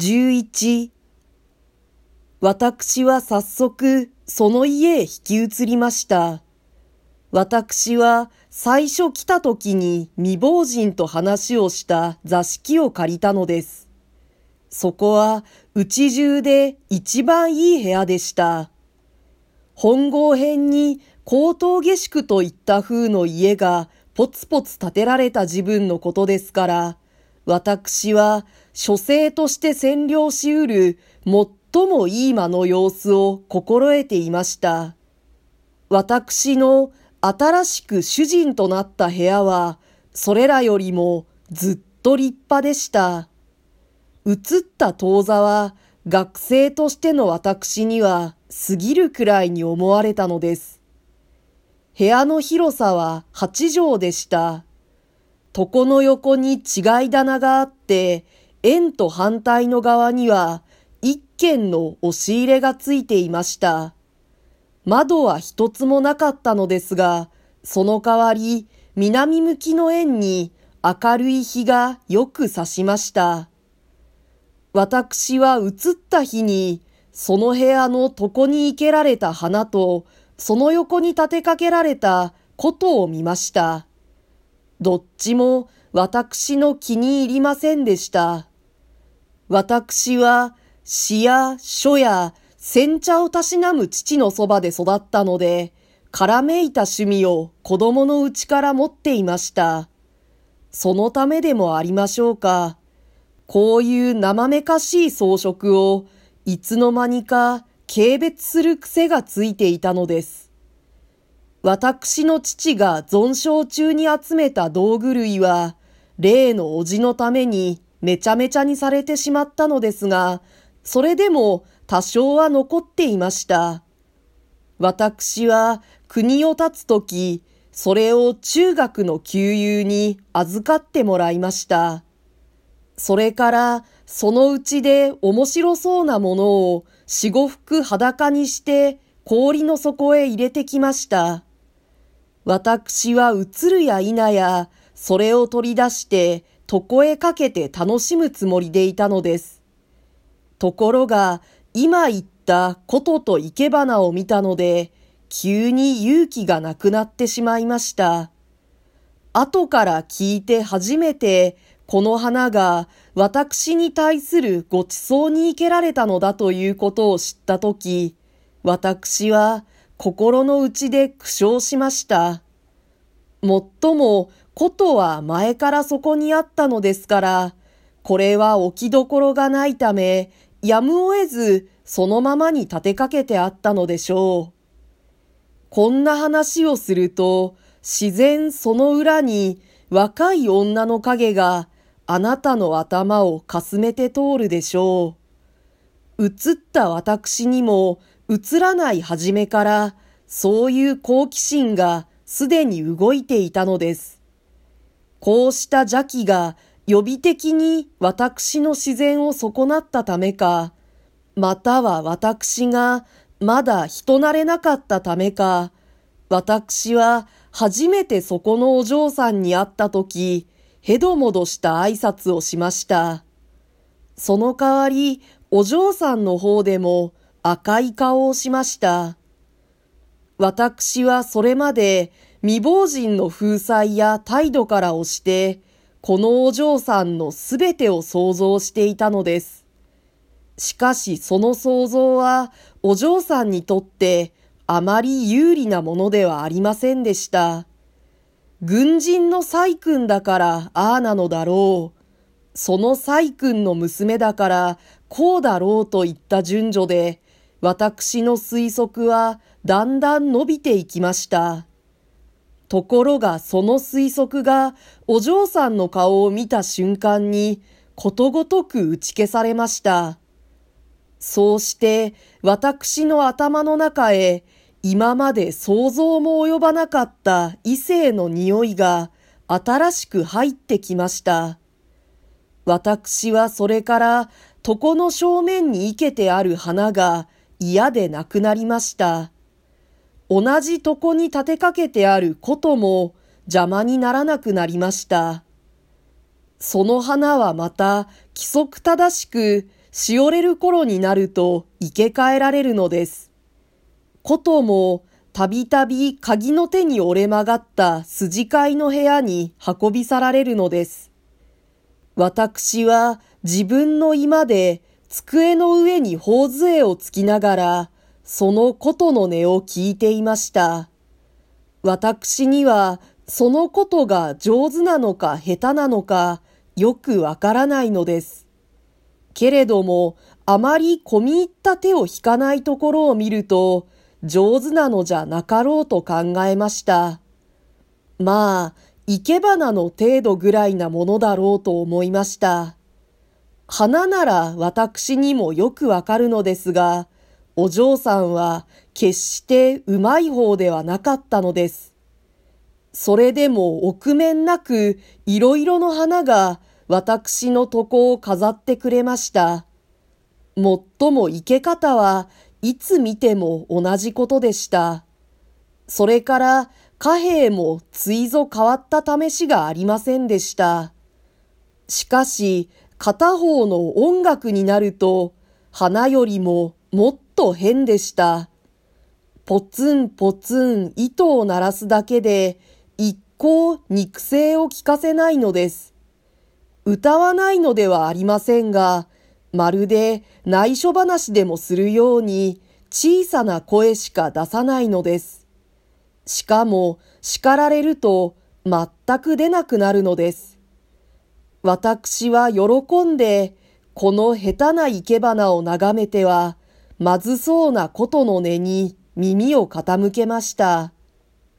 11私は早速その家へ引き移りました。私は最初来た時に未亡人と話をした座敷を借りたのです。そこはうち中で一番いい部屋でした。本郷編に高等下宿といった風の家がポツポツ建てられた自分のことですから、私は書生として占領しうる最もいい間の様子を心得ていました。私の新しく主人となった部屋は、それらよりもずっと立派でした。移った当座は、学生としての私には過ぎるくらいに思われたのです。部屋の広さは八畳でした。床の横に違い棚があって、円と反対の側には一軒の押し入れがついていました。窓は一つもなかったのですが、その代わり南向きの円に明るい日がよく差しました。私は移った日に、その部屋の床に生けられた花と、その横に立てかけられた琴を見ました。どっちも私の気に入りませんでした。私は詩や書や煎茶をたしなむ父のそばで育ったので、からめいた趣味を子供のうちから持っていました。そのためでもありましょうか。こういう生めかしい装飾をいつの間にか軽蔑する癖がついていたのです。私の父が存傷中に集めた道具類は、例のおじのためにめちゃめちゃにされてしまったのですが、それでも多少は残っていました。私は国を立つとき、それを中学の旧友に預かってもらいました。それからそのうちで面白そうなものを四五服裸にして氷の底へ入れてきました。私は映るや否や、それを取り出して、床へかけて楽しむつもりでいたのです。ところが、今言ったことと生け花を見たので、急に勇気がなくなってしまいました。後から聞いて初めて、この花が私に対するご馳走に生けられたのだということを知ったとき、私は心の内で苦笑しました。もっとも、ことは前からそこにあったのですから、これは置きどころがないため、やむを得ずそのままに立てかけてあったのでしょう。こんな話をすると、自然その裏に若い女の影があなたの頭をかすめて通るでしょう。映った私にも映らない初めから、そういう好奇心がすでに動いていたのです。こうした邪気が予備的に私の自然を損なったためか、または私がまだ人慣れなかったためか、私は初めてそこのお嬢さんに会った時、へどもどした挨拶をしました。その代わり、お嬢さんの方でも赤い顔をしました。私はそれまで未亡人の風采や態度から押して、このお嬢さんのすべてを想像していたのです。しかしその想像はお嬢さんにとってあまり有利なものではありませんでした。軍人の細君だからああなのだろう。その細君の娘だからこうだろうといった順序で、私の推測はだんだん伸びていきました。ところがその推測がお嬢さんの顔を見た瞬間にことごとく打ち消されました。そうして私の頭の中へ今まで想像も及ばなかった異性の匂いが新しく入ってきました。私はそれから床の正面に生けてある花が嫌でなくなりました。同じ床に立てかけてあることも邪魔にならなくなりました。その花はまた規則正しくしおれる頃になると生け替えられるのです。ことも、たびたび鍵の手に折れ曲がった筋飼いの部屋に運び去られるのです。私は自分の居間で机の上に頬杖をつきながら、そのことの音を聞いていました。私には、そのことが上手なのか下手なのか、よくわからないのです。けれども、あまり込み入った手を引かないところを見ると、上手なのじゃなかろうと考えました。まあ、生け花の程度ぐらいなものだろうと思いました。花なら私にもよくわかるのですが、お嬢さんは決してうまい方ではなかったのです。それでも臆面なくいろいろの花が私の床を飾ってくれました。もっとも生け方はいつ見ても同じことでした。それから貨幣もついぞ変わった試しがありませんでした。しかし、片方の音楽になると、花よりももっと変でした。ポツンポツン糸を鳴らすだけで、一向肉声を聞かせないのです。歌わないのではありませんが、まるで内緒話でもするように小さな声しか出さないのです。しかも叱られると全く出なくなるのです。私は喜んで、この下手な生け花を眺めては、まずそうなことの根に耳を傾けました。